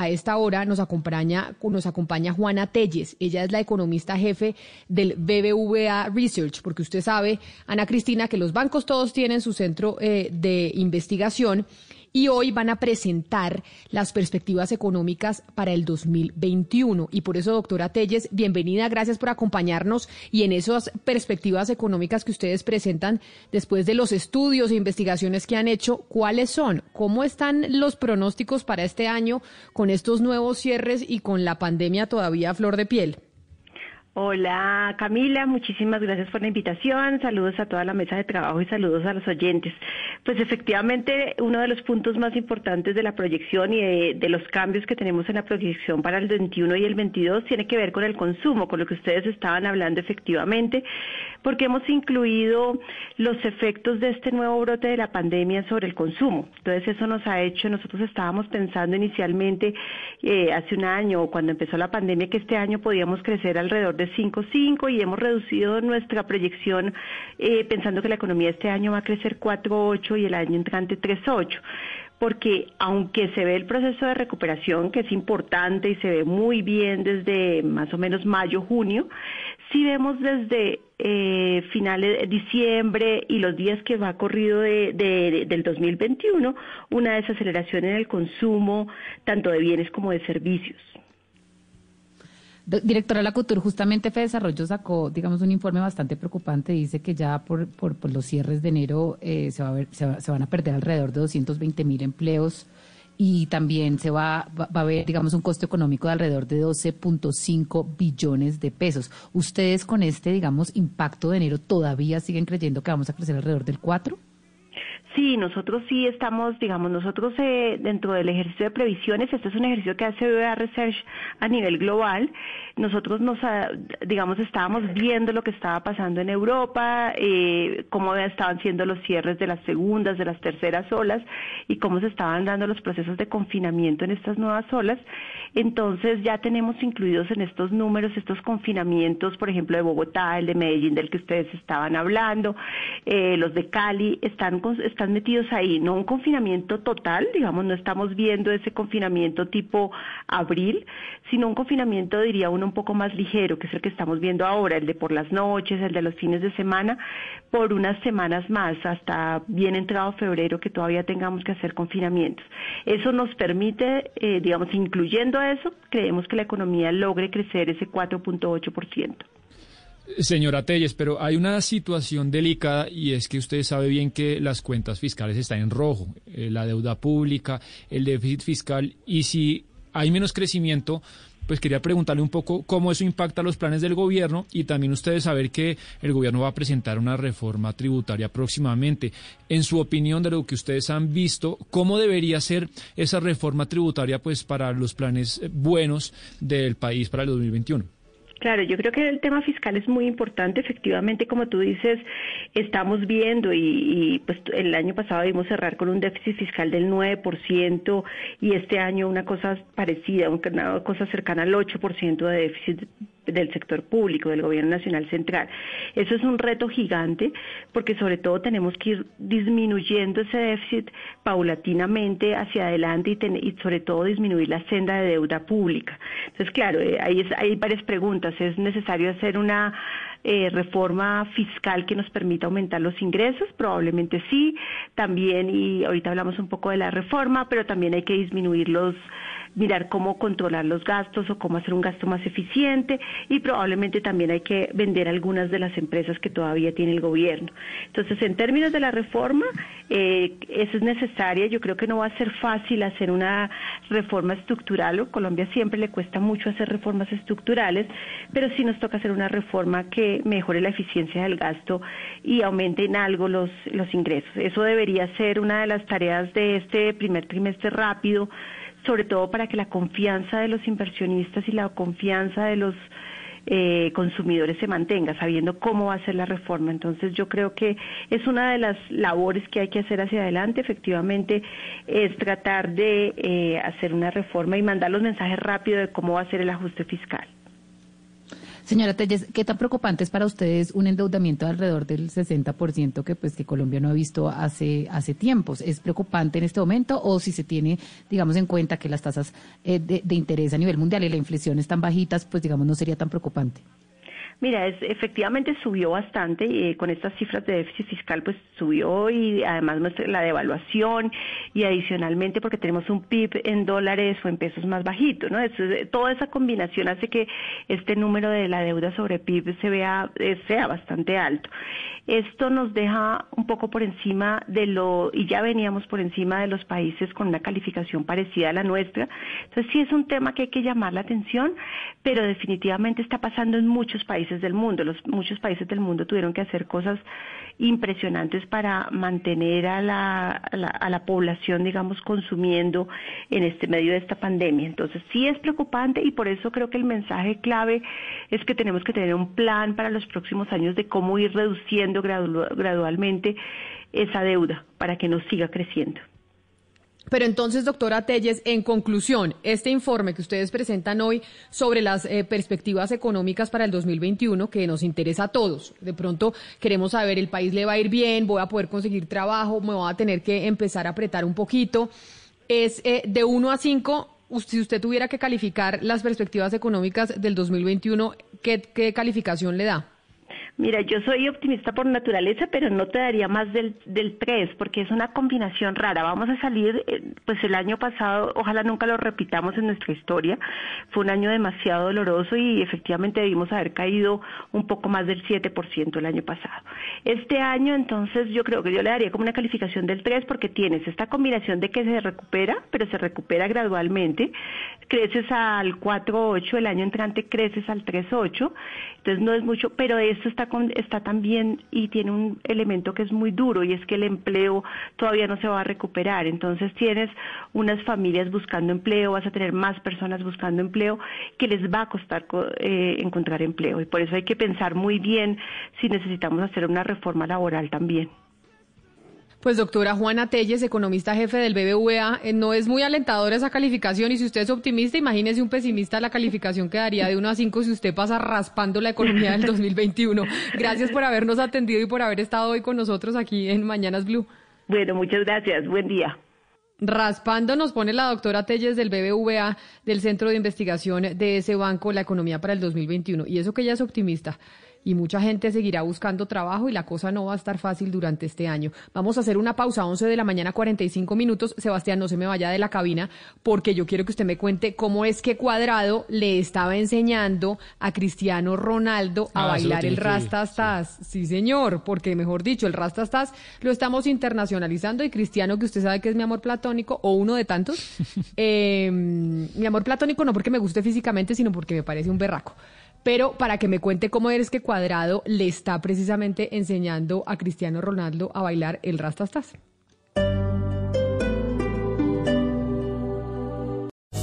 A esta hora nos acompaña, nos acompaña Juana Telles. Ella es la economista jefe del BBVA Research, porque usted sabe, Ana Cristina, que los bancos todos tienen su centro eh, de investigación y hoy van a presentar las perspectivas económicas para el 2021. Y por eso, doctora Telles, bienvenida, gracias por acompañarnos y en esas perspectivas económicas que ustedes presentan después de los estudios e investigaciones que han hecho, ¿cuáles son? ¿Cómo están los pronósticos para este año con estos nuevos cierres y con la pandemia todavía a flor de piel? Hola Camila, muchísimas gracias por la invitación, saludos a toda la mesa de trabajo y saludos a los oyentes. Pues efectivamente uno de los puntos más importantes de la proyección y de, los cambios que tenemos en la proyección para el 21 y el 22 tiene que ver con el consumo, con lo que ustedes estaban hablando efectivamente, porque hemos incluido los efectos de este nuevo brote de la pandemia sobre el consumo. Entonces eso nos ha hecho, nosotros estábamos pensando inicialmente eh, hace un año, cuando empezó la pandemia, que este año podíamos crecer alrededor de 5.5 y hemos reducido nuestra proyección eh, pensando que la economía este año va a crecer 4.8 y el año entrante 3.8 porque aunque se ve el proceso de recuperación, que es importante y se ve muy bien desde más o menos mayo, junio, sí vemos desde eh, finales de diciembre y los días que va corrido de, de, del 2021 una desaceleración en el consumo tanto de bienes como de servicios. Directora de la CUTUR, justamente Fede Desarrollo sacó, digamos, un informe bastante preocupante. Dice que ya por, por, los cierres de enero eh, se, va a ver, se, van a perder alrededor de 220 mil empleos y también se va, va, a haber, digamos, un costo económico de alrededor de 12.5 billones de pesos. ¿Ustedes con este, digamos, impacto de enero todavía siguen creyendo que vamos a crecer alrededor del 4? Sí, nosotros sí estamos, digamos, nosotros eh, dentro del ejercicio de previsiones, este es un ejercicio que hace BBA Research a nivel global. Nosotros nos, ah, digamos, estábamos viendo lo que estaba pasando en Europa, eh, cómo estaban siendo los cierres de las segundas, de las terceras olas y cómo se estaban dando los procesos de confinamiento en estas nuevas olas. Entonces ya tenemos incluidos en estos números estos confinamientos, por ejemplo, de Bogotá, el de Medellín, del que ustedes estaban hablando, eh, los de Cali, están, están metidos ahí, no un confinamiento total, digamos, no estamos viendo ese confinamiento tipo abril, sino un confinamiento, diría uno, un poco más ligero, que es el que estamos viendo ahora, el de por las noches, el de los fines de semana, por unas semanas más, hasta bien entrado febrero, que todavía tengamos que hacer confinamientos. Eso nos permite, eh, digamos, incluyendo eso, creemos que la economía logre crecer ese 4.8%. Señora Telles, pero hay una situación delicada y es que usted sabe bien que las cuentas fiscales están en rojo, eh, la deuda pública, el déficit fiscal, y si hay menos crecimiento, pues quería preguntarle un poco cómo eso impacta los planes del gobierno y también ustedes saber que el gobierno va a presentar una reforma tributaria próximamente. En su opinión, de lo que ustedes han visto, ¿cómo debería ser esa reforma tributaria pues para los planes buenos del país para el 2021? Claro, yo creo que el tema fiscal es muy importante. Efectivamente, como tú dices, estamos viendo y, pues el año pasado vimos cerrar con un déficit fiscal del 9% y este año una cosa parecida, una cosa cercana al 8% de déficit del sector público, del gobierno nacional central. Eso es un reto gigante porque sobre todo tenemos que ir disminuyendo ese déficit paulatinamente hacia adelante y, sobre todo disminuir la senda de deuda pública. Entonces, claro, eh, hay, hay varias preguntas. ¿Es necesario hacer una eh, reforma fiscal que nos permita aumentar los ingresos? Probablemente sí. También, y ahorita hablamos un poco de la reforma, pero también hay que disminuir los mirar cómo controlar los gastos o cómo hacer un gasto más eficiente y probablemente también hay que vender algunas de las empresas que todavía tiene el gobierno. Entonces, en términos de la reforma, eh, eso es necesaria. Yo creo que no va a ser fácil hacer una reforma estructural. A Colombia siempre le cuesta mucho hacer reformas estructurales, pero sí nos toca hacer una reforma que mejore la eficiencia del gasto y aumente en algo los, los ingresos. Eso debería ser una de las tareas de este primer trimestre rápido sobre todo para que la confianza de los inversionistas y la confianza de los eh, consumidores se mantenga, sabiendo cómo va a ser la reforma. Entonces yo creo que es una de las labores que hay que hacer hacia adelante, efectivamente, es tratar de eh, hacer una reforma y mandar los mensajes rápido de cómo va a ser el ajuste fiscal. Señora Telles, ¿qué tan preocupante es para ustedes un endeudamiento de alrededor del 60% que pues que Colombia no ha visto hace hace tiempos? ¿Es preocupante en este momento o si se tiene, digamos, en cuenta que las tasas eh, de, de interés a nivel mundial y la inflación están bajitas, pues digamos no sería tan preocupante? Mira, es, efectivamente subió bastante y eh, con estas cifras de déficit fiscal pues subió y además la devaluación y adicionalmente porque tenemos un PIB en dólares o en pesos más bajito, ¿no? toda esa combinación hace que este número de la deuda sobre PIB se vea eh, sea bastante alto. Esto nos deja un poco por encima de lo, y ya veníamos por encima de los países con una calificación parecida a la nuestra. Entonces sí es un tema que hay que llamar la atención, pero definitivamente está pasando en muchos países del mundo. Los, muchos países del mundo tuvieron que hacer cosas impresionantes para mantener a la, a la, población, digamos, consumiendo en este medio de esta pandemia. Entonces, sí es preocupante y por eso creo que el mensaje clave es que tenemos que tener un plan para los próximos años de cómo ir reduciendo gradualmente esa deuda para que no siga creciendo. Pero entonces, doctora Telles, en conclusión, este informe que ustedes presentan hoy sobre las eh, perspectivas económicas para el 2021, que nos interesa a todos, de pronto queremos saber, el país le va a ir bien, voy a poder conseguir trabajo, me voy a tener que empezar a apretar un poquito, es eh, de 1 a 5, si usted tuviera que calificar las perspectivas económicas del 2021, qué calificación le da? Mira, yo soy optimista por naturaleza, pero no te daría más del, del 3, porque es una combinación rara. Vamos a salir, eh, pues el año pasado, ojalá nunca lo repitamos en nuestra historia, fue un año demasiado doloroso y efectivamente debimos haber caído un poco más del 7% el año pasado. Este año, entonces, yo creo que yo le daría como una calificación del 3 porque tienes esta combinación de que se recupera, pero se recupera gradualmente. Creces al 4.8, el año entrante creces al 3.8, entonces no es mucho, pero esto está está también y tiene un elemento que es muy duro y es que el empleo todavía no se va a recuperar. Entonces tienes unas familias buscando empleo, vas a tener más personas buscando empleo que les va a costar eh, encontrar empleo. Y por eso hay que pensar muy bien si necesitamos hacer una reforma laboral también. Pues doctora Juana Telles, economista jefe del BBVA, eh, no es muy alentadora esa calificación y si usted es optimista, imagínese un pesimista, la calificación quedaría de 1 a 5 si usted pasa raspando la economía del 2021. Gracias por habernos atendido y por haber estado hoy con nosotros aquí en Mañanas Blue. Bueno, muchas gracias. Buen día. Raspando nos pone la doctora Telles del BBVA, del Centro de Investigación de ese banco, la economía para el 2021. Y eso que ella es optimista y mucha gente seguirá buscando trabajo y la cosa no va a estar fácil durante este año. Vamos a hacer una pausa, 11 de la mañana, 45 minutos. Sebastián, no se me vaya de la cabina porque yo quiero que usted me cuente cómo es que Cuadrado le estaba enseñando a Cristiano Ronaldo a ah, bailar el Rastastas. Sí. sí. señor, porque mejor dicho, el Rastastas lo estamos internacionalizando y Cristiano, que usted sabe que es mi amor platónico o uno de tantos, eh, mi amor platónico no porque me guste físicamente, sino porque me parece un berraco pero para que me cuente cómo eres que Cuadrado le está precisamente enseñando a Cristiano Ronaldo a bailar el Rastastas.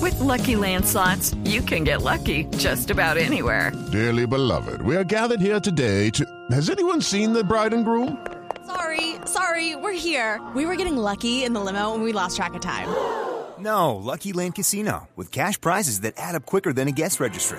With lucky landslots, you can get lucky just about anywhere. Dearly beloved, we are gathered here today to. Has anyone seen the bride and groom? Sorry, sorry, we're here. We were getting lucky in the limo and we lost track of time. No, Lucky Land Casino with cash prizes that add up quicker than a guest registry